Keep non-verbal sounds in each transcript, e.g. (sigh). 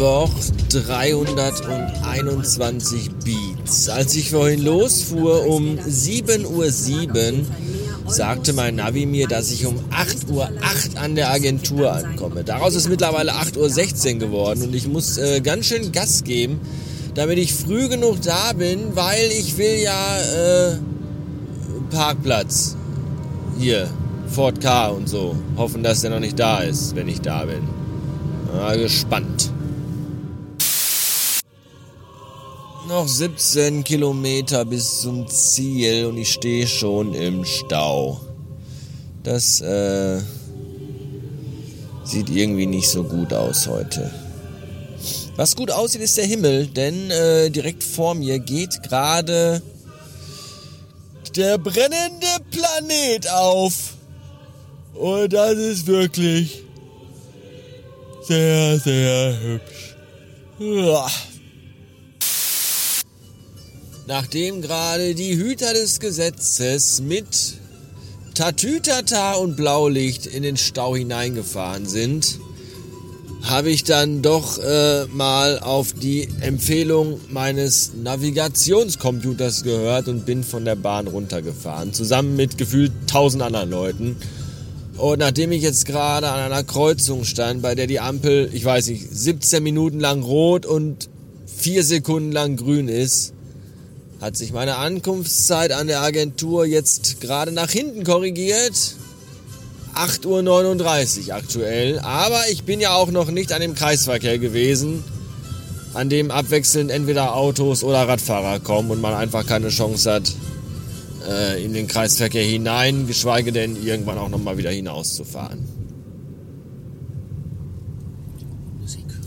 Mittwoch 321 Beats. Als ich vorhin losfuhr um 7.07 Uhr, sagte mein Navi mir, dass ich um 8.08 Uhr an der Agentur ankomme. Daraus ist mittlerweile 8.16 Uhr geworden und ich muss äh, ganz schön Gas geben, damit ich früh genug da bin, weil ich will ja äh, Parkplatz hier, Ford K und so. Hoffen, dass der noch nicht da ist, wenn ich da bin. Na, gespannt. Noch 17 Kilometer bis zum Ziel und ich stehe schon im Stau. Das äh, sieht irgendwie nicht so gut aus heute. Was gut aussieht, ist der Himmel, denn äh, direkt vor mir geht gerade der brennende Planet auf. Und das ist wirklich sehr, sehr hübsch. Uah. Nachdem gerade die Hüter des Gesetzes mit Tatütata und Blaulicht in den Stau hineingefahren sind, habe ich dann doch äh, mal auf die Empfehlung meines Navigationscomputers gehört und bin von der Bahn runtergefahren, zusammen mit gefühlt tausend anderen Leuten. Und nachdem ich jetzt gerade an einer Kreuzung stand, bei der die Ampel, ich weiß nicht, 17 Minuten lang rot und 4 Sekunden lang grün ist, hat sich meine Ankunftszeit an der Agentur jetzt gerade nach hinten korrigiert. 8.39 Uhr aktuell. Aber ich bin ja auch noch nicht an dem Kreisverkehr gewesen, an dem abwechselnd entweder Autos oder Radfahrer kommen und man einfach keine Chance hat, äh, in den Kreisverkehr hinein, geschweige denn irgendwann auch nochmal wieder hinauszufahren.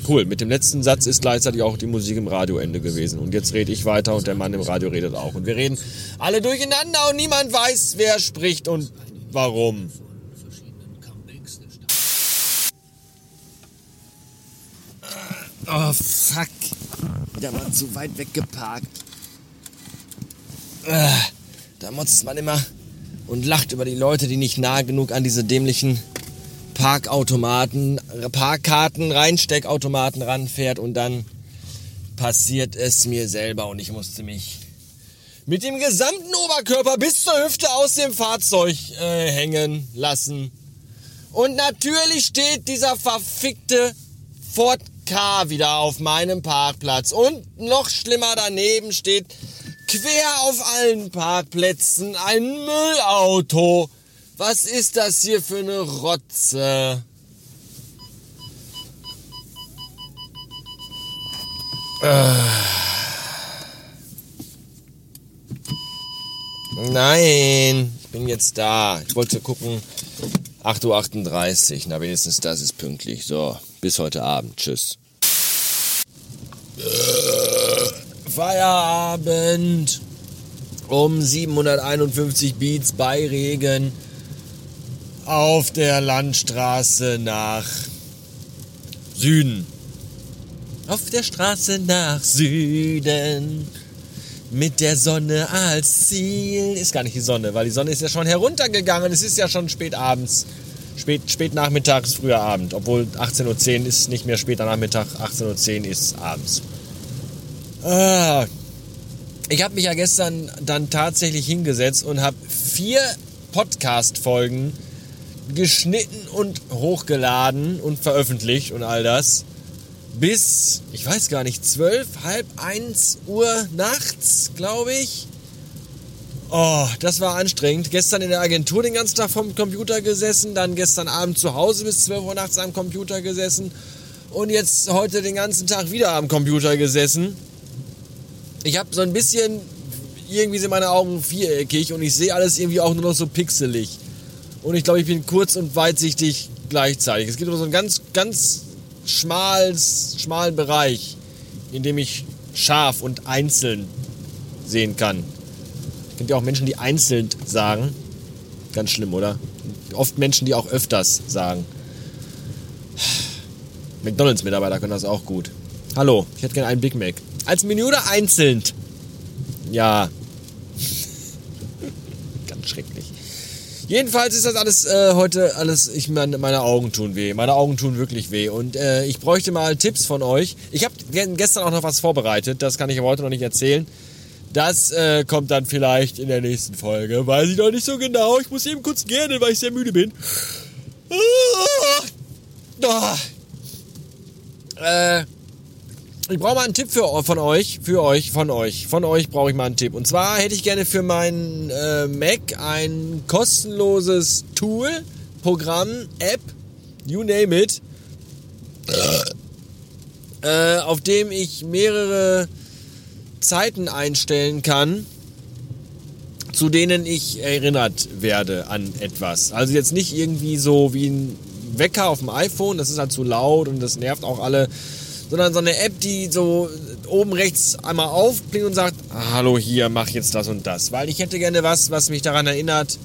Cool, mit dem letzten Satz ist gleichzeitig auch die Musik im Radioende gewesen. Und jetzt rede ich weiter und der Mann im Radio redet auch. Und wir reden alle durcheinander und niemand weiß, wer spricht und warum. Oh, fuck. Wieder mal zu weit weggeparkt. Äh, da motzt man immer und lacht über die Leute, die nicht nah genug an diese dämlichen Parkautomaten, Parkkarten, Reinsteckautomaten ranfährt und dann passiert es mir selber und ich musste mich mit dem gesamten Oberkörper bis zur Hüfte aus dem Fahrzeug äh, hängen lassen. Und natürlich steht dieser verfickte Ford K wieder auf meinem Parkplatz. Und noch schlimmer daneben steht quer auf allen Parkplätzen ein Müllauto was ist das hier für eine Rotze? Äh. Nein, ich bin jetzt da. Ich wollte gucken. 8.38 Uhr. Na, wenigstens das ist pünktlich. So, bis heute Abend. Tschüss. Feierabend. Um 751 Beats bei Regen auf der Landstraße nach Süden. Auf der Straße nach Süden. Mit der Sonne als Ziel. Ist gar nicht die Sonne, weil die Sonne ist ja schon heruntergegangen. Es ist ja schon spät abends. Spät, spät nachmittags, früher Abend. Obwohl 18.10 Uhr ist nicht mehr später Nachmittag. 18.10 Uhr ist abends. Ah. Ich habe mich ja gestern dann tatsächlich hingesetzt und habe vier Podcast-Folgen geschnitten und hochgeladen und veröffentlicht und all das. Bis, ich weiß gar nicht, zwölf, halb eins Uhr nachts, glaube ich. Oh, das war anstrengend. Gestern in der Agentur den ganzen Tag vom Computer gesessen, dann gestern Abend zu Hause bis 12 Uhr nachts am Computer gesessen und jetzt heute den ganzen Tag wieder am Computer gesessen. Ich habe so ein bisschen, irgendwie sind meine Augen viereckig und ich sehe alles irgendwie auch nur noch so pixelig. Und ich glaube, ich bin kurz und weitsichtig gleichzeitig. Es gibt nur so einen ganz, ganz schmales, schmalen Bereich, in dem ich scharf und einzeln sehen kann. Es gibt ja auch Menschen, die einzeln sagen. Ganz schlimm, oder? Oft Menschen, die auch öfters sagen. McDonalds-Mitarbeiter können das auch gut. Hallo, ich hätte gerne einen Big Mac. Als Menü oder einzeln? Ja. Ganz schrecklich. Jedenfalls ist das alles äh, heute alles, ich meine, meine Augen tun weh. Meine Augen tun wirklich weh. Und äh, ich bräuchte mal Tipps von euch. Ich habe gestern auch noch was vorbereitet, das kann ich aber heute noch nicht erzählen. Das äh, kommt dann vielleicht in der nächsten Folge. Weiß ich noch nicht so genau. Ich muss eben kurz gerne, weil ich sehr müde bin. Ah, oh. äh, ich brauche mal einen Tipp für, von euch, für euch, von euch, von euch brauche ich mal einen Tipp. Und zwar hätte ich gerne für meinen äh, Mac ein kostenloses Tool, Programm, App, you name it, äh, auf dem ich mehrere Zeiten einstellen kann, zu denen ich erinnert werde an etwas. Also jetzt nicht irgendwie so wie ein Wecker auf dem iPhone, das ist halt zu laut und das nervt auch alle sondern so eine App, die so oben rechts einmal aufblinkt und sagt, hallo hier, mach jetzt das und das. Weil ich hätte gerne was, was mich daran erinnert,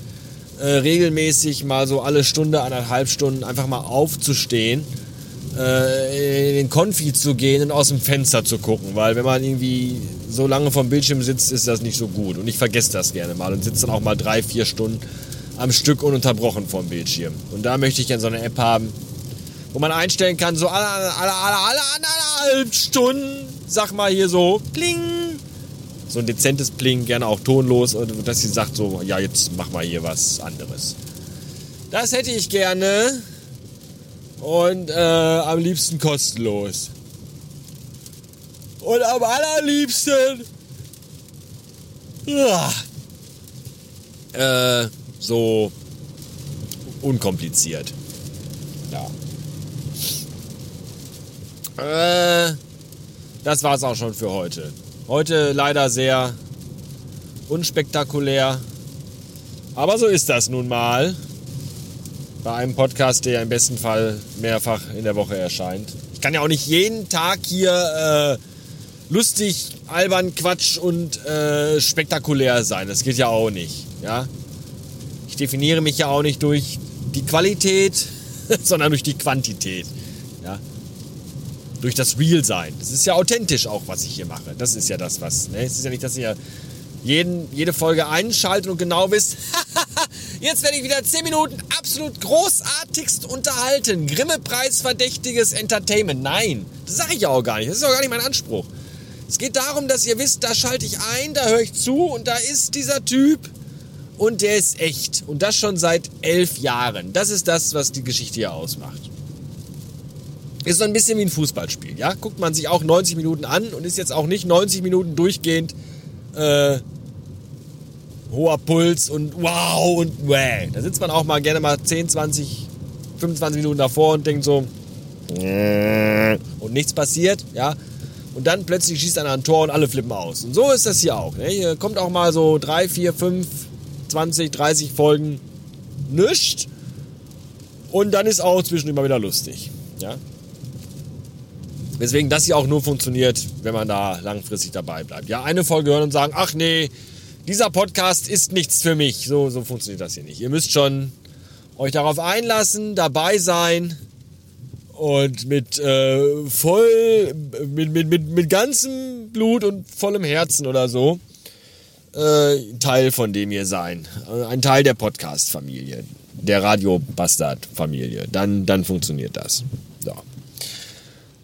äh, regelmäßig mal so alle Stunde, anderthalb Stunden einfach mal aufzustehen, äh, in den Konfi zu gehen und aus dem Fenster zu gucken. Weil wenn man irgendwie so lange vom Bildschirm sitzt, ist das nicht so gut. Und ich vergesse das gerne mal und sitze dann auch mal drei, vier Stunden am Stück ununterbrochen vom Bildschirm. Und da möchte ich gerne so eine App haben, wo man einstellen kann, so alle, alle, alle, alle, anderthalb Stunden, sag mal hier so, kling. So ein dezentes Pling, gerne auch tonlos, dass sie sagt so, ja, jetzt mach mal hier was anderes. Das hätte ich gerne und äh, am liebsten kostenlos. Und am allerliebsten ja, äh, so unkompliziert. Ja. Äh, das war's auch schon für heute. Heute leider sehr unspektakulär. Aber so ist das nun mal. Bei einem Podcast, der im besten Fall mehrfach in der Woche erscheint. Ich kann ja auch nicht jeden Tag hier äh, lustig, albern, Quatsch und äh, spektakulär sein. Das geht ja auch nicht. Ja? Ich definiere mich ja auch nicht durch die Qualität, (laughs) sondern durch die Quantität. Durch das Real sein. Das ist ja authentisch auch, was ich hier mache. Das ist ja das, was. Ne? Es ist ja nicht, dass ihr jeden, jede Folge einschaltet und genau wisst, (laughs) jetzt werde ich wieder 10 Minuten absolut großartigst unterhalten. Grimme-Preis verdächtiges Entertainment. Nein, das sage ich ja auch gar nicht. Das ist auch gar nicht mein Anspruch. Es geht darum, dass ihr wisst, da schalte ich ein, da höre ich zu und da ist dieser Typ und der ist echt. Und das schon seit elf Jahren. Das ist das, was die Geschichte hier ausmacht. Ist so ein bisschen wie ein Fußballspiel, ja? Guckt man sich auch 90 Minuten an und ist jetzt auch nicht 90 Minuten durchgehend äh, hoher Puls und wow und wäh. Da sitzt man auch mal gerne mal 10, 20, 25 Minuten davor und denkt so und nichts passiert, ja? Und dann plötzlich schießt einer ein Tor und alle flippen aus. Und so ist das hier auch. Ne? Hier kommt auch mal so 3, 4, 5, 20, 30 Folgen nichts. Und dann ist auch zwischendurch mal wieder lustig. Ja? Weswegen das hier auch nur funktioniert, wenn man da langfristig dabei bleibt. Ja, eine Folge hören und sagen, ach nee, dieser Podcast ist nichts für mich. So, so funktioniert das hier nicht. Ihr müsst schon euch darauf einlassen, dabei sein und mit äh, voll, mit, mit, mit, mit ganzem Blut und vollem Herzen oder so äh, Teil von dem hier sein. Äh, ein Teil der Podcast-Familie, der Radio-Bastard-Familie. Dann, dann funktioniert das. So.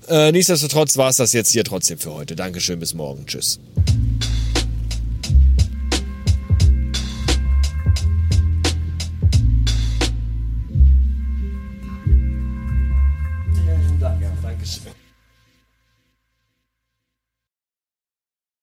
Äh, nichtsdestotrotz war es das jetzt hier trotzdem für heute. Dankeschön, bis morgen. Tschüss.